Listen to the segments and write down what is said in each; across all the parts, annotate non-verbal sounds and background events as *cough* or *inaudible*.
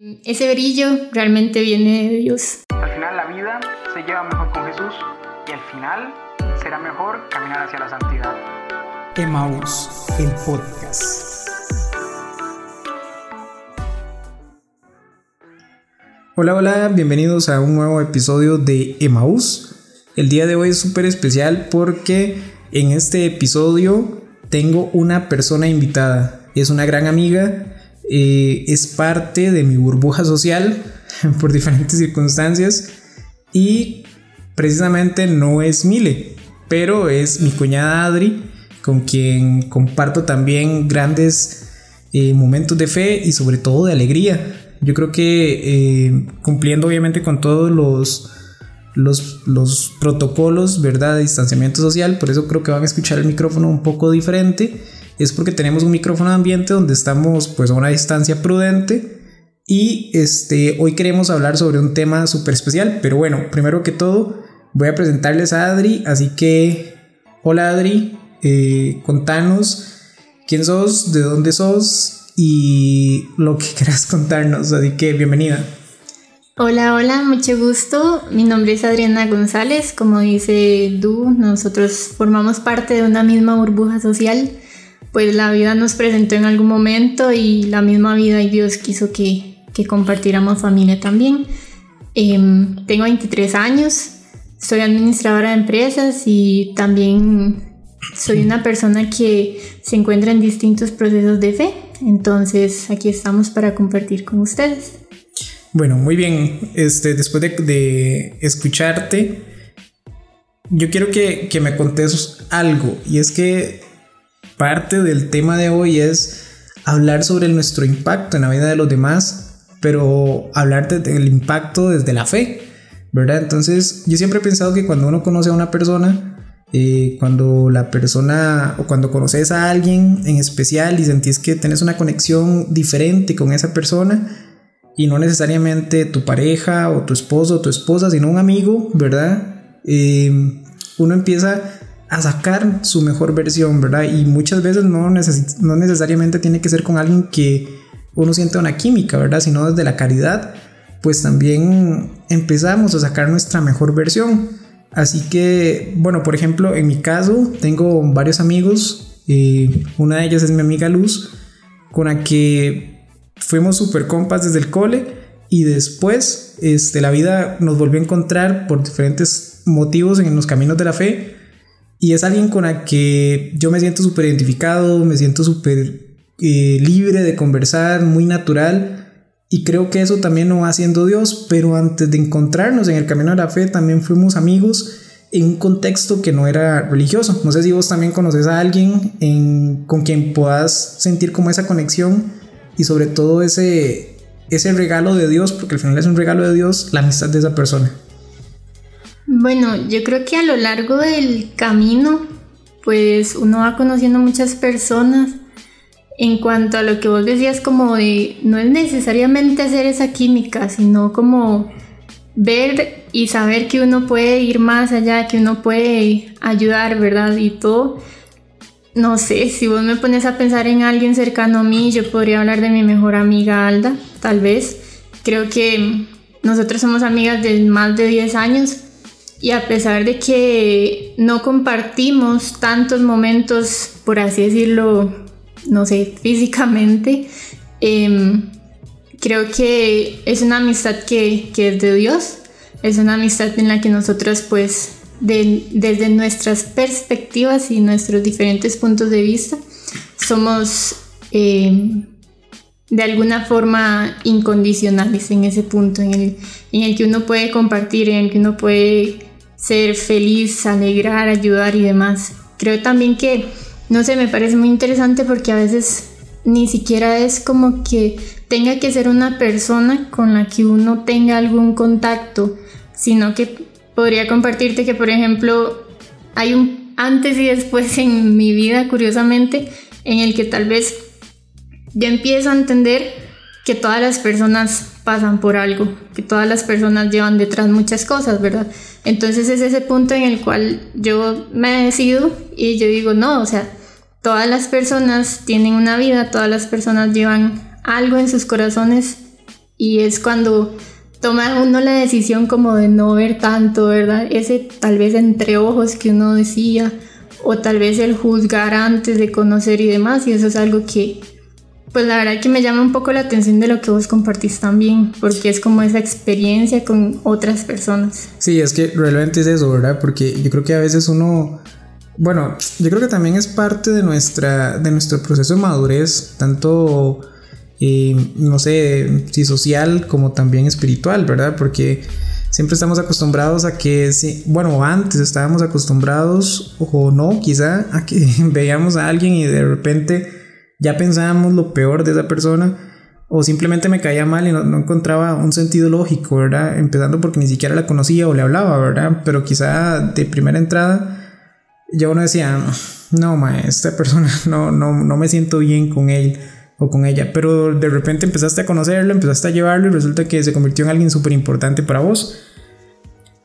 Ese brillo realmente viene de Dios. Al final la vida se lleva mejor con Jesús y al final será mejor caminar hacia la santidad. Emmaus, el podcast. Hola, hola, bienvenidos a un nuevo episodio de Emmaus. El día de hoy es súper especial porque en este episodio tengo una persona invitada. Es una gran amiga, eh, es parte de mi burbuja social *laughs* por diferentes circunstancias y precisamente no es Mile, pero es mi cuñada Adri, con quien comparto también grandes eh, momentos de fe y sobre todo de alegría. Yo creo que eh, cumpliendo obviamente con todos los, los, los, protocolos, ¿verdad? De distanciamiento social, por eso creo que van a escuchar el micrófono un poco diferente. Es porque tenemos un micrófono de ambiente donde estamos pues a una distancia prudente y este, hoy queremos hablar sobre un tema súper especial, pero bueno, primero que todo voy a presentarles a Adri, así que hola Adri, eh, contanos quién sos, de dónde sos y lo que *laughs* quieras contarnos. Así que bienvenida. Hola, hola, mucho gusto. Mi nombre es Adriana González. Como dice Du, nosotros formamos parte de una misma burbuja social. Pues la vida nos presentó en algún momento y la misma vida y Dios quiso que, que compartiéramos familia también. Em, tengo 23 años, soy administradora de empresas y también soy una persona que se encuentra en distintos procesos de fe. Entonces aquí estamos para compartir con ustedes. Bueno, muy bien. Este, después de, escucharte, yo quiero que, que, me contes algo. Y es que parte del tema de hoy es hablar sobre nuestro impacto en la vida de los demás, pero hablar del impacto desde la fe, ¿verdad? Entonces, yo siempre he pensado que cuando uno conoce a una persona, eh, cuando la persona o cuando conoces a alguien en especial y sentís que tenés una conexión diferente con esa persona y no necesariamente tu pareja o tu esposo o tu esposa, sino un amigo, ¿verdad? Eh, uno empieza a sacar su mejor versión, ¿verdad? Y muchas veces no, no necesariamente tiene que ser con alguien que uno sienta una química, ¿verdad? Sino desde la caridad, pues también empezamos a sacar nuestra mejor versión. Así que, bueno, por ejemplo, en mi caso, tengo varios amigos. Eh, una de ellas es mi amiga Luz, con la que fuimos super compas desde el cole. Y después, este, la vida nos volvió a encontrar por diferentes motivos en los caminos de la fe. Y es alguien con la que yo me siento súper identificado, me siento súper eh, libre de conversar, muy natural. Y creo que eso también lo va haciendo Dios, pero antes de encontrarnos en el camino de la fe también fuimos amigos en un contexto que no era religioso. No sé si vos también conoces a alguien en, con quien puedas sentir como esa conexión y sobre todo ese, ese regalo de Dios, porque al final es un regalo de Dios, la amistad de esa persona. Bueno, yo creo que a lo largo del camino, pues uno va conociendo muchas personas en cuanto a lo que vos decías, como de no es necesariamente hacer esa química, sino como ver y saber que uno puede ir más allá, que uno puede ayudar, ¿verdad? Y todo. No sé, si vos me pones a pensar en alguien cercano a mí, yo podría hablar de mi mejor amiga Alda, tal vez. Creo que nosotros somos amigas de más de 10 años y a pesar de que no compartimos tantos momentos, por así decirlo, no sé, físicamente, em, creo que es una amistad que, es de Dios, es una amistad en la que nosotros pues desde nuestras perspectivas y nuestros diferentes puntos de vista somos em, de alguna forma incondicionales en ese punto en el, en el que uno puede compartir, en el que uno puede ser feliz, alegrar, ayudar y demás. Creo también que no sé, me parece muy interesante porque a veces ni siquiera es como que tenga que ser una persona con la que uno tenga algún contacto, sino que podría compartirte que, por ejemplo, hay un antes y después en mi vida, curiosamente, en el que tal vez yo empiezo a entender que todas las personas pasan por algo, que todas las personas llevan detrás muchas cosas, ¿verdad? Entonces es ese punto en el cual yo me decido y yo digo, no, o sea, todas las personas tienen una vida, todas las personas llevan algo en sus corazones y es cuando toma uno la decisión como de no ver tanto, ¿verdad? Ese tal vez entre ojos que uno decía, o tal vez el juzgar antes de conocer y demás, y eso es algo que, pues la verdad que me llama un poco la atención de lo que vos compartís también, porque es como esa experiencia con otras personas. Sí, es que realmente es eso, ¿verdad? Porque yo creo que a veces uno... Bueno, yo creo que también es parte de, nuestra, de nuestro proceso de madurez, tanto y no sé, si social como también espiritual, ¿verdad? Porque siempre estamos acostumbrados a que, bueno, antes estábamos acostumbrados o no, quizá, a que *laughs* veíamos a alguien y de repente ya pensábamos lo peor de esa persona o simplemente me caía mal y no, no, encontraba un sentido lógico, ¿verdad? Empezando porque ni siquiera la conocía o le hablaba, ¿verdad? Pero quizá de primera entrada ya uno decía, no, ma, esta persona *laughs* no, no, no me siento bien con él o con ella, pero de repente empezaste a conocerlo, empezaste a llevarlo y resulta que se convirtió en alguien súper importante para vos.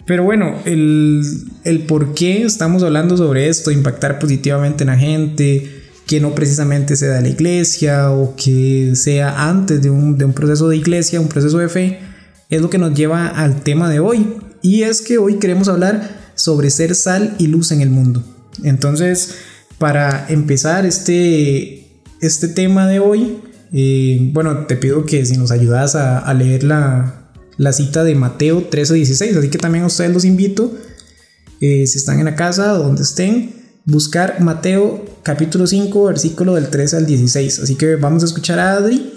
Pero bueno, el, el por qué estamos hablando sobre esto, impactar positivamente en la gente, que no precisamente sea de la iglesia o que sea antes de un, de un proceso de iglesia, un proceso de fe, es lo que nos lleva al tema de hoy. Y es que hoy queremos hablar sobre ser sal y luz en el mundo. Entonces, para empezar este, este tema de hoy, eh, bueno, te pido que si nos ayudas a, leer la, la, cita de Mateo 13:16, así que también a ustedes los invito, eh, si están en la casa, donde estén, buscar Mateo capítulo 5, versículo del 13 al 16. Así que vamos a escuchar a Adri.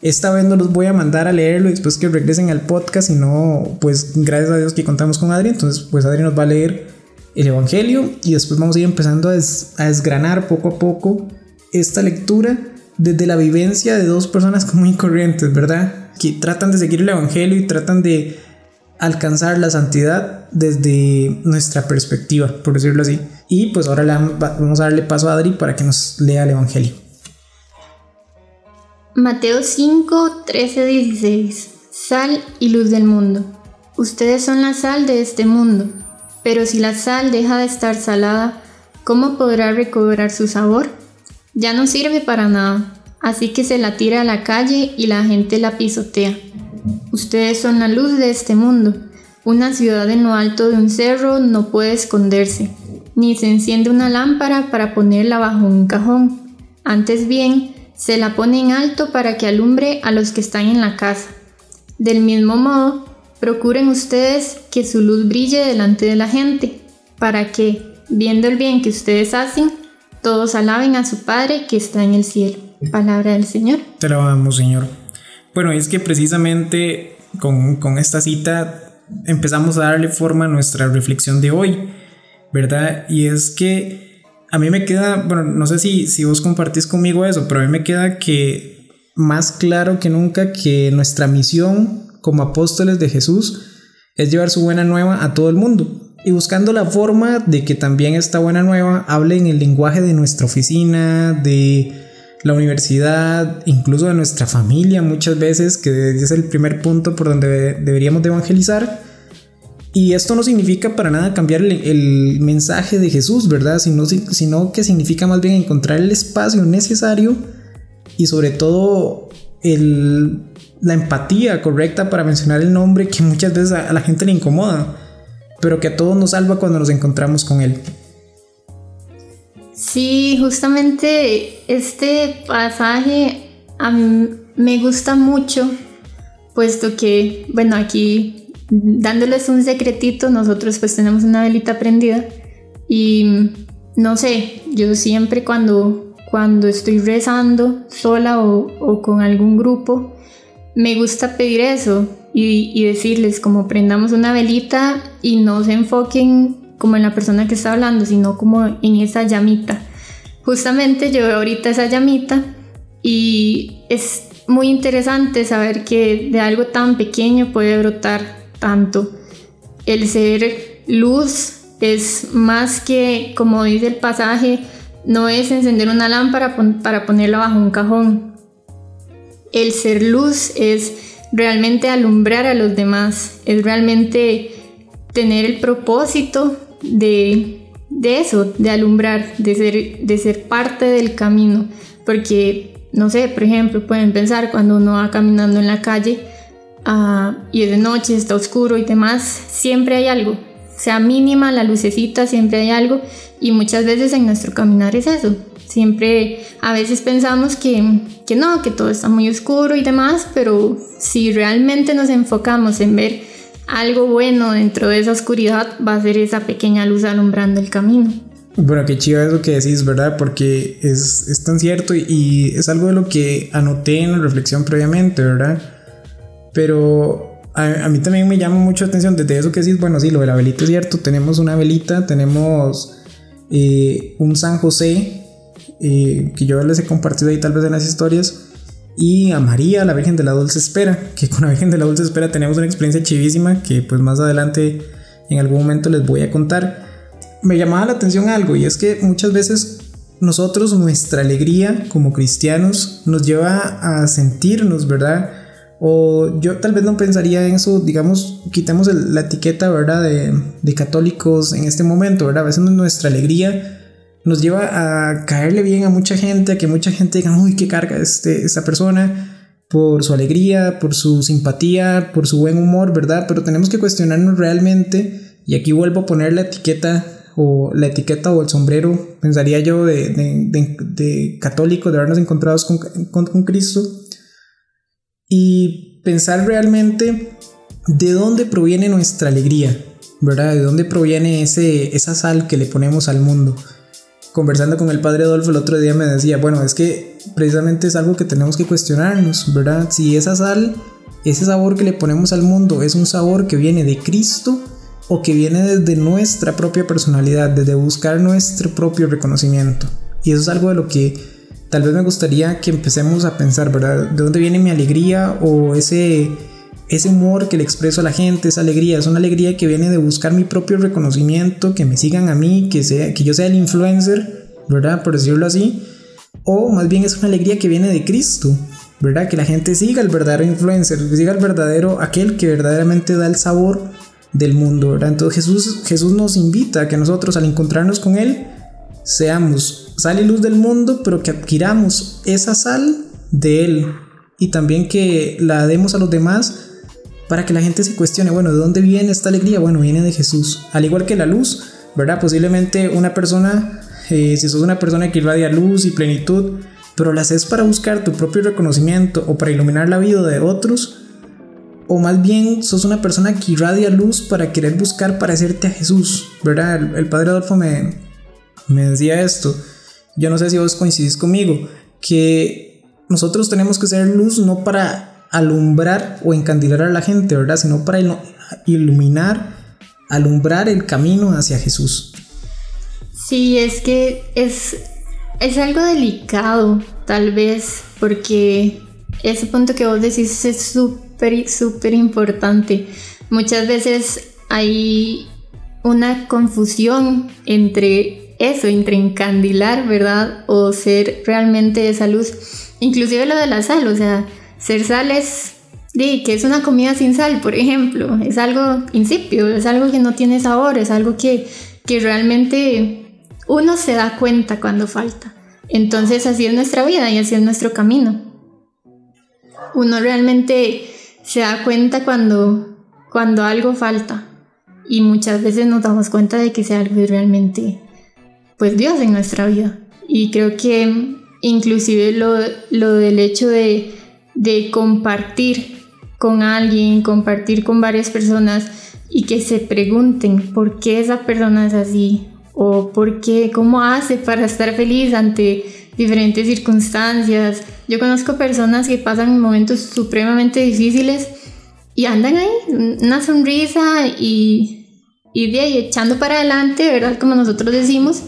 Esta vez no los voy a mandar a leerlo después que regresen al podcast, sino pues gracias a Dios que contamos con Adri. Entonces pues Adri nos va a leer el Evangelio y después vamos a ir empezando a, a desgranar poco a poco esta lectura desde la vivencia de dos personas *laughs* muy corrientes, ¿verdad? Que tratan de seguir el Evangelio y tratan de alcanzar la santidad desde nuestra perspectiva, por decirlo así. Y pues ahora vamos a darle paso a Adri para que nos lea el Evangelio. Mateo 5, 13, 16. Sal y luz del mundo. Ustedes son la sal de este mundo, pero si la sal deja de estar salada, ¿cómo podrá recobrar su sabor? Ya no sirve para nada, así que se la tira a la calle y la gente la pisotea. Ustedes son la luz de este mundo. Una ciudad en lo alto de un cerro no puede esconderse, ni se enciende una lámpara para ponerla bajo un cajón. Antes bien, se la pone en alto para que alumbre a los que están en la casa. Del mismo modo, procuren ustedes que su luz brille delante de la gente, para que, viendo el bien que ustedes hacen, todos alaben a su Padre que está en el cielo. Palabra del Señor. Te alabamos, Señor. Bueno, es que precisamente con, con esta cita empezamos a darle forma a nuestra reflexión de hoy, ¿verdad? Y es que a mí me queda, bueno, no sé si, si vos compartís conmigo eso, pero a mí me queda que más claro que nunca que nuestra misión como apóstoles de Jesús es llevar su buena nueva a todo el mundo y buscando la forma de que también esta buena nueva hable en el lenguaje de nuestra oficina, de la universidad, incluso de nuestra familia muchas veces, que es el primer punto por donde deberíamos de evangelizar. Y esto no significa para nada cambiar el, mensaje de Jesús, ¿verdad? Sino, sino que significa más bien encontrar el espacio necesario y sobre todo el, la empatía correcta para mencionar el nombre que muchas veces a la gente le incomoda pero que a todos nos salva cuando nos encontramos con Él. Sí, justamente este pasaje a mí me gusta mucho, puesto que, bueno, aquí dándoles un secretito, nosotros pues tenemos una velita prendida y no sé, yo siempre cuando, cuando estoy rezando sola o, o con algún grupo, me gusta pedir eso, y, decirles como prendamos una velita y no se enfoquen como en la persona que está hablando, sino como en esa llamita. Justamente yo ahorita esa llamita y es muy interesante saber que de algo tan pequeño puede brotar tanto. El ser luz es más que, como dice el pasaje, no es encender una lámpara para ponerla bajo un cajón. El ser luz es realmente alumbrar a los demás, es realmente tener el propósito de, eso, de alumbrar, de ser, de ser parte del camino. Porque, no sé, por ejemplo, pueden pensar cuando uno va caminando en la calle, ah, y es de noche, está oscuro y demás, siempre hay algo. Sea mínima la lucecita, siempre hay algo. Y muchas veces en nuestro caminar es eso. Siempre, a veces pensamos que, que no, que todo está muy oscuro y demás, pero si realmente nos enfocamos en ver algo bueno dentro de esa oscuridad, va a ser esa pequeña luz alumbrando el camino. Bueno, qué chido eso que decís, ¿verdad? Porque es, es tan cierto y, es algo de lo que anoté en la reflexión previamente, ¿verdad? Pero a, mí también me llama mucho la atención desde eso que decís, bueno, sí, lo de la velita es cierto, tenemos una velita, tenemos eh, un San José, eh, que yo les he compartido ahí tal vez en las historias, y a María, la Virgen de la Dulce Espera, que con la Virgen de la Dulce Espera tenemos una experiencia chivísima que pues más adelante en algún momento les voy a contar me llamaba la atención algo y es que muchas veces nosotros, nuestra alegría como cristianos nos lleva a sentirnos, ¿verdad? O yo tal vez no pensaría en eso, digamos, quitemos la etiqueta, ¿verdad? De, católicos en este momento, ¿verdad? A veces nuestra alegría nos lleva a caerle bien a mucha gente, a que mucha gente diga, uy, qué carga este, esta persona por su alegría, por su simpatía, por su buen humor, ¿verdad? Pero tenemos que cuestionarnos realmente, y aquí vuelvo a poner la etiqueta o la etiqueta o el sombrero, pensaría yo, de, de, de, católico, de habernos encontrado con, con, Cristo, y pensar realmente de dónde proviene nuestra alegría, ¿verdad? De dónde proviene ese, esa sal que le ponemos al mundo. Conversando con el padre Adolfo el otro día me decía, bueno, es que precisamente es algo que tenemos que cuestionarnos, ¿verdad? Si esa sal, ese sabor que le ponemos al mundo es un sabor que viene de Cristo, o que viene desde nuestra propia personalidad, desde buscar nuestro propio reconocimiento. Y eso es algo de lo que tal vez me gustaría que empecemos a pensar, ¿verdad? ¿De dónde viene mi alegría o ese, ese humor que le expreso a la gente, esa alegría? Es una alegría que viene de buscar mi propio reconocimiento, que me sigan a mí, que, sea, que yo sea el influencer, ¿verdad? Por decirlo así. O más bien es una alegría que viene de Cristo, ¿verdad? Que la gente siga al verdadero influencer, siga al verdadero, aquel que verdaderamente da el sabor del mundo, ¿verdad? Entonces Jesús, Jesús nos invita a que nosotros al encontrarnos con Él seamos sal y luz del mundo, pero que adquiramos esa sal de Él y también que la demos a los demás para que la gente se cuestione, bueno, ¿de dónde viene esta alegría? Bueno, viene de Jesús. Al igual que la luz, ¿verdad? Posiblemente una persona, eh, si sos una persona que irradia luz y plenitud, pero la haces para buscar tu propio reconocimiento o para iluminar la vida de otros, o más bien sos una persona que irradia luz para querer buscar parecerte a Jesús, ¿verdad? El, padre Adolfo me, me decía esto, yo no sé si vos coincidís conmigo, que nosotros tenemos que ser luz no para alumbrar o encandilar a la gente, ¿verdad? Sino para iluminar, alumbrar el camino hacia Jesús. Sí, es que es, es algo delicado, tal vez, porque ese punto que vos decís es súper súper, importante. Muchas veces hay una confusión entre eso, entre encandilar, ¿verdad? O ser realmente esa luz. Inclusive lo de la sal, o sea, ser sal es de que es una comida sin sal, por ejemplo, es algo insípido, es algo que no tiene sabor, es algo que, que realmente uno se da cuenta cuando falta. Entonces así es nuestra vida y así es nuestro camino. Uno realmente se da cuenta cuando, cuando algo falta y muchas veces nos damos cuenta de que ese algo realmente pues Dios en nuestra vida y creo que inclusive lo, lo del hecho de, de compartir con alguien, compartir con varias personas y que se pregunten por qué esa persona es así o por qué, cómo hace para estar feliz ante diferentes circunstancias. Yo conozco personas que pasan momentos supremamente difíciles y andan ahí, una sonrisa y, y de ahí echando para adelante, ¿verdad? Como nosotros decimos,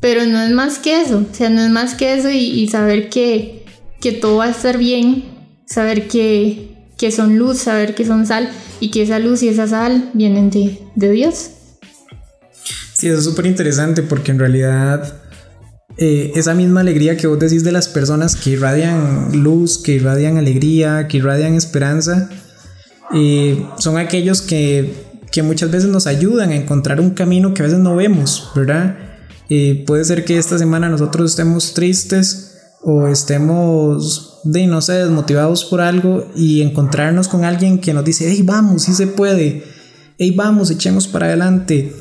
pero no es más que eso, o sea, no es más que eso y, saber que, que, todo va a estar bien, saber que, que, son luz, saber que son sal y que esa luz y esa sal vienen de, de Dios. Sí, eso es súper interesante porque en realidad eh, esa misma alegría que vos decís de las personas que irradian luz, que irradian alegría, que irradian esperanza, eh, son aquellos que, que, muchas veces nos ayudan a encontrar un camino que a veces no vemos, ¿verdad? Eh, puede ser que esta semana nosotros estemos tristes o estemos de no sé, desmotivados por algo y encontrarnos con alguien que nos dice, hey, vamos, sí se puede, hey, vamos, echemos para adelante.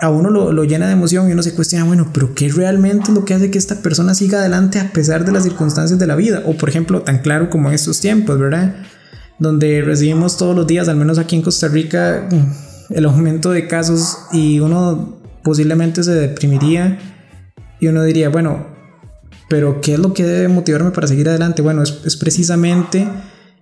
A uno lo, lo, llena de emoción y uno se cuestiona, bueno, pero ¿qué realmente es lo que hace que esta persona siga adelante a pesar de las circunstancias de la vida? O por ejemplo, tan claro como en estos tiempos, ¿verdad? Donde recibimos todos los días, al menos aquí en Costa Rica, el aumento de casos y uno posiblemente se deprimiría y uno diría, bueno, pero ¿qué es lo que debe motivarme para seguir adelante? Bueno, es, precisamente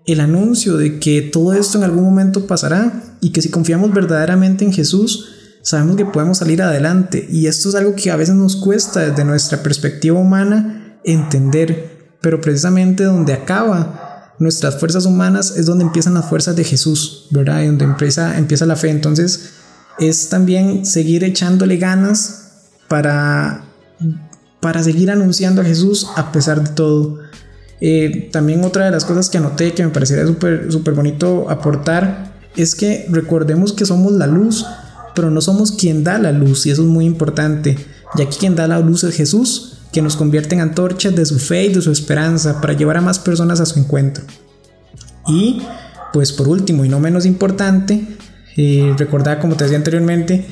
el anuncio de que todo esto en algún momento pasará y que si confiamos verdaderamente en Jesús, sabemos que podemos salir adelante. Y esto es algo que a veces nos cuesta desde nuestra perspectiva humana entender, pero precisamente donde acaba nuestras fuerzas humanas es donde empiezan las fuerzas de Jesús, ¿verdad? Y donde empieza, empieza la fe. Entonces es también seguir echándole ganas para para seguir anunciando a Jesús a pesar de todo. Eh, también otra de las cosas que anoté que me parecería súper súper bonito aportar es que recordemos que somos la luz, pero no somos quien da la luz y eso es muy importante, ya que quien da la luz es Jesús, que nos convierte en antorchas de su fe y de su esperanza para llevar a más personas a su encuentro. Y pues por último y no menos importante, eh, recordar como te decía anteriormente,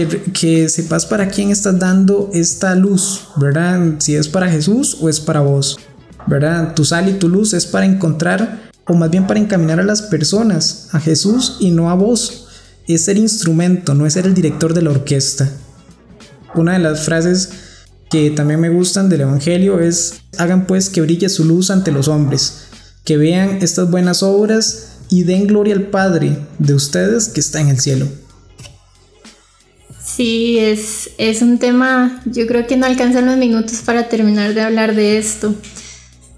que, sepas para quién estás dando esta luz, ¿verdad? Si es para Jesús o es para vos, ¿verdad? Tu sal y tu luz es para encontrar, o más bien para encaminar a las personas, a Jesús y no a vos. Es ser instrumento, no es ser el director de la orquesta. Una de las frases que también me gustan del Evangelio es, hagan pues que brille su luz ante los hombres, que vean estas buenas obras y den gloria al Padre de ustedes que está en el cielo. Sí, es, es un tema, yo creo que no alcanzan los minutos para terminar de hablar de esto.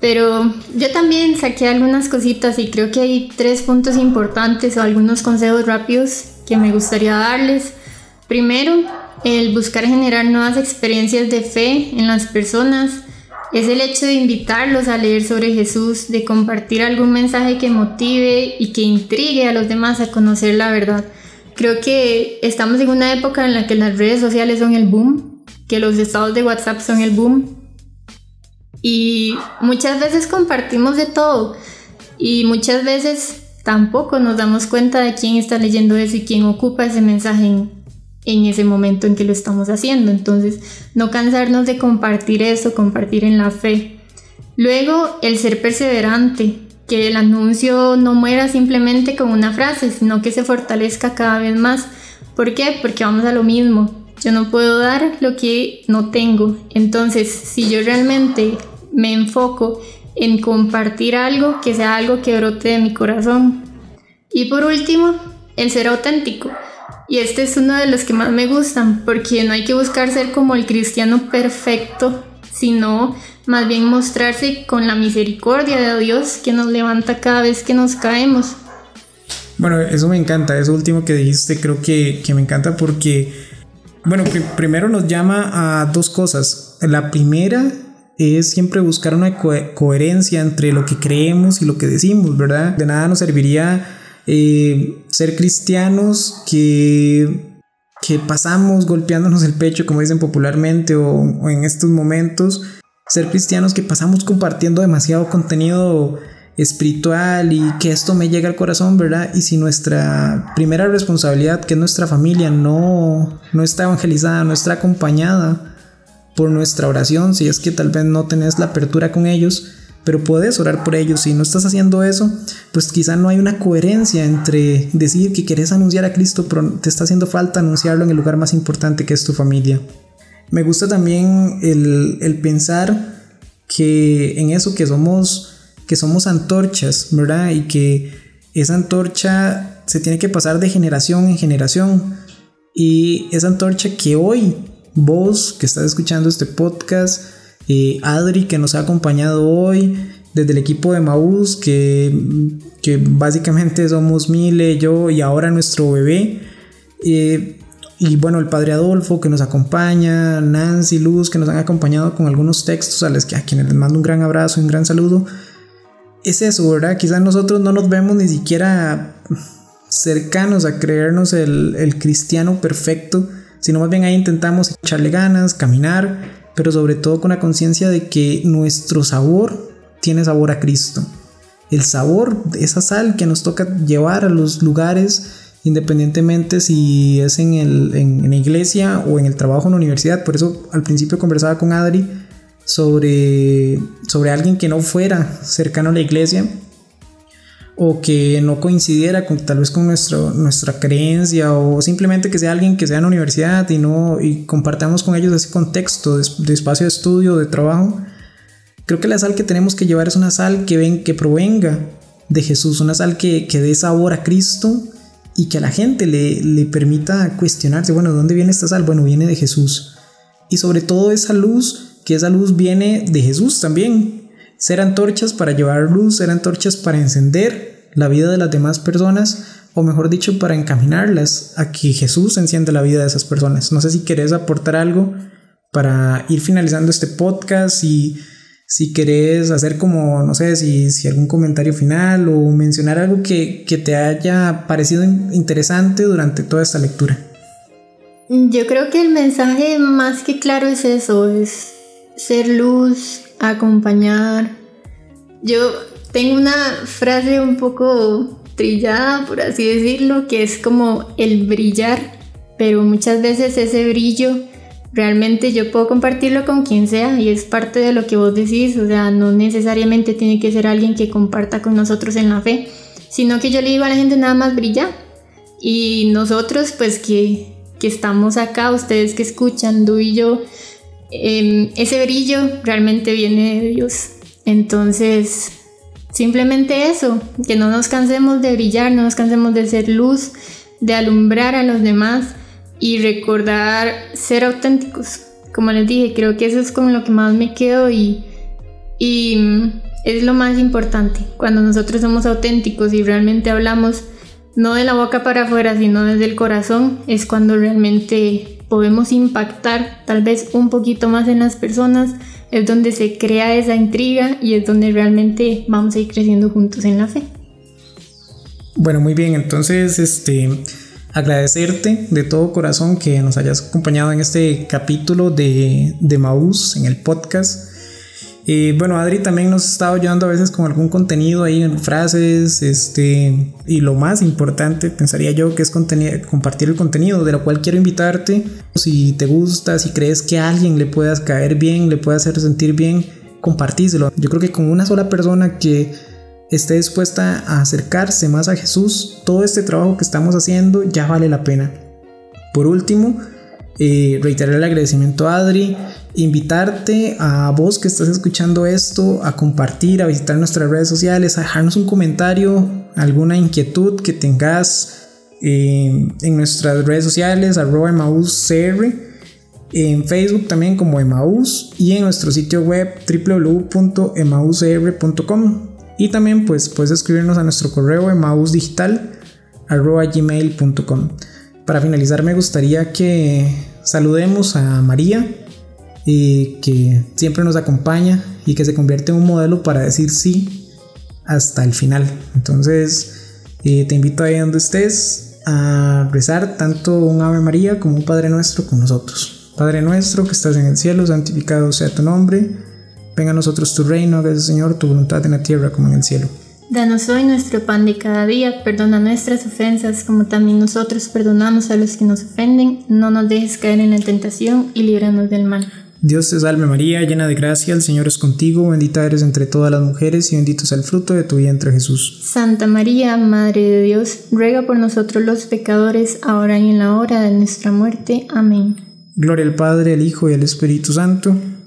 Pero yo también saqué algunas cositas y creo que hay tres puntos importantes o algunos consejos rápidos que me gustaría darles. Primero, el buscar generar nuevas experiencias de fe en las personas es el hecho de invitarlos a leer sobre Jesús, de compartir algún mensaje que motive y que intrigue a los demás a conocer la verdad. Creo que estamos en una época en la que las redes sociales son el boom, que los estados de WhatsApp son el boom. Y muchas veces compartimos de todo. Y muchas veces tampoco nos damos cuenta de quién está leyendo eso y quién ocupa ese mensaje en, en ese momento en que lo estamos haciendo. Entonces, no cansarnos de compartir eso, compartir en la fe. Luego, el ser perseverante que el anuncio no muera simplemente con una frase, sino que se fortalezca cada vez más. ¿Por qué? Porque vamos a lo mismo. Yo no puedo dar lo que no tengo. Entonces, si yo realmente me enfoco en compartir algo, que sea algo que brote de mi corazón. Y por último, el ser auténtico. Y este es uno de los que más me gustan, porque no hay que buscar ser como el cristiano perfecto, sino más bien mostrarse con la misericordia de Dios que nos levanta cada vez que nos caemos. Bueno, eso me encanta, eso último que dijiste creo que, me encanta porque, bueno, primero nos llama a dos cosas. La primera es siempre buscar una coherencia entre lo que creemos y lo que decimos, ¿verdad? De nada nos serviría eh, ser cristianos que que pasamos golpeándonos el pecho, como dicen popularmente, o, en estos momentos, ser cristianos que pasamos compartiendo demasiado contenido espiritual y que esto me llega al corazón, ¿verdad? Y si nuestra primera responsabilidad, que es nuestra familia, no, no está evangelizada, no está acompañada por nuestra oración, si es que tal vez no tenés la apertura con ellos, pero puedes orar por ellos. Si no estás haciendo eso, pues quizá no hay una coherencia entre decir que quieres anunciar a Cristo, pero te está haciendo falta anunciarlo en el lugar más importante que es tu familia. Me gusta también el, pensar que en eso que somos, que somos antorchas, ¿verdad? Y que esa antorcha se tiene que pasar de generación en generación. Y esa antorcha que hoy vos que estás escuchando este podcast, eh, Adri que nos ha acompañado hoy, desde el equipo de Maús, que, que básicamente somos Mile, yo y ahora nuestro bebé. Eh, y bueno, el padre Adolfo que nos acompaña, Nancy, Luz que nos han acompañado con algunos textos a, que, a quienes les mando un gran abrazo y un gran saludo. Es eso, ¿verdad? Quizás nosotros no nos vemos ni siquiera cercanos a creernos el, el cristiano perfecto, sino más bien ahí intentamos echarle ganas, caminar pero sobre todo con la conciencia de que nuestro sabor tiene sabor a Cristo. El sabor esa sal que nos toca llevar a los lugares, independientemente si es en, el, en, la iglesia o en el trabajo en la universidad. Por eso al principio conversaba con Adri sobre, sobre alguien que no fuera cercano a la iglesia o que no coincidiera con, tal vez con nuestro, nuestra creencia o simplemente que sea alguien que sea en la universidad y no y compartamos con ellos ese contexto de, espacio de estudio, de trabajo. Creo que la sal que tenemos que llevar es una sal que, ven, que provenga de Jesús, una sal que, que dé sabor a Cristo y que a la gente le, le permita cuestionarse, bueno, ¿de dónde viene esta sal? Bueno, viene de Jesús. Y sobre todo esa luz, que esa luz viene de Jesús también, ser antorchas para llevar luz, ser antorchas para encender la vida de las demás personas, o mejor dicho, para encaminarlas a que Jesús encienda la vida de esas personas. No sé si querés aportar algo para ir finalizando este podcast y si querés hacer como, no sé, si, si algún comentario final o mencionar algo que, que te haya parecido interesante durante toda esta lectura. Yo creo que el mensaje más que claro es eso, es ser luz, acompañar. Yo tengo una frase un poco trillada, por así decirlo, que es como el brillar, pero muchas veces ese brillo realmente yo puedo compartirlo con quien sea y es parte de lo que vos decís, o sea, no necesariamente tiene que ser alguien que comparta con nosotros en la fe, sino que yo le digo a la gente nada más brilla y nosotros pues que, que estamos acá, ustedes que escuchan, tú y yo, Em, ese brillo realmente viene de Dios. Entonces, simplemente eso, que no nos cansemos de brillar, no nos cansemos de ser luz, de alumbrar a los demás y recordar ser auténticos. Como les dije, creo que eso es con lo que más me quedo y, y mm, es lo más importante. Cuando nosotros somos auténticos y realmente hablamos no de la boca para afuera, sino desde el corazón, es cuando realmente podemos impactar tal vez un poquito más en las personas, es donde se crea esa intriga y es donde realmente vamos a ir creciendo juntos en la fe. Bueno, muy bien, entonces este agradecerte de todo corazón que nos hayas acompañado en este capítulo de, de Maús en el podcast. Y bueno, Adri también nos está ayudando a veces con algún contenido ahí en frases, este, y lo más importante, pensaría yo, que es compartir el contenido, de lo cual quiero invitarte. Si te gusta, si crees que a alguien le puedas caer bien, le pueda hacer sentir bien, compartíselo. Yo creo que con una sola persona que esté dispuesta a acercarse más a Jesús, todo este trabajo que estamos haciendo ya vale la pena. Por último, eh, reiterar el agradecimiento a Adri, invitarte a vos que estás escuchando esto a compartir, a visitar nuestras redes sociales, a dejarnos un comentario, alguna inquietud que tengas eh, en nuestras redes sociales, arroba en Facebook también como Emaús y en nuestro sitio web www.emauscr.com y también pues puedes escribirnos a nuestro correo emausdigital arroba gmail.com. Para finalizar me gustaría que saludemos a María, y que siempre nos acompaña y que se convierte en un modelo para decir sí hasta el final. Entonces eh, te invito ahí donde estés a rezar tanto un Ave María como un Padre Nuestro con nosotros. Padre nuestro que estás en el cielo, santificado sea tu nombre. Venga a nosotros tu reino, haga Señor tu voluntad en la tierra como en el cielo. Danos hoy nuestro pan de cada día, perdona nuestras ofensas como también nosotros perdonamos a los que nos ofenden, no nos dejes caer en la tentación y líbranos del mal. Dios te salve María, llena de gracia, el Señor es contigo, bendita eres entre todas las mujeres y bendito es el fruto de tu vientre Jesús. Santa María, Madre de Dios, ruega por nosotros los pecadores, ahora y en la hora de nuestra muerte. Amén. Gloria al Padre, al Hijo y al Espíritu Santo.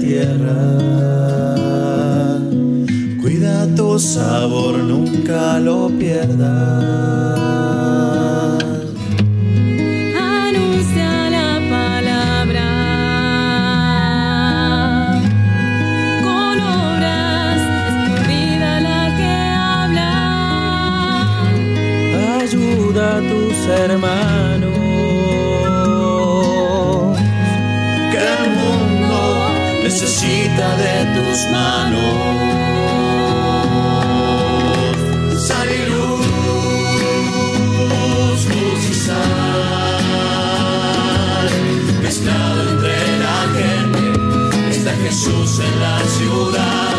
tierra. Cuida tu sabor, nunca lo pierdas. Anuncia la palabra. Con obras es tu vida la que habla. Ayuda a tus hermanos. necesita de tus manos. Sal y luz, luz y sal, mezclado entre la gente, está Jesús en la ciudad.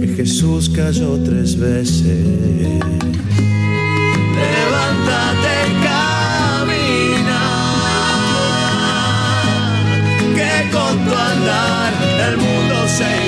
que Jesús cayó tres veces. Levántate, y camina, que con tu andar el mundo se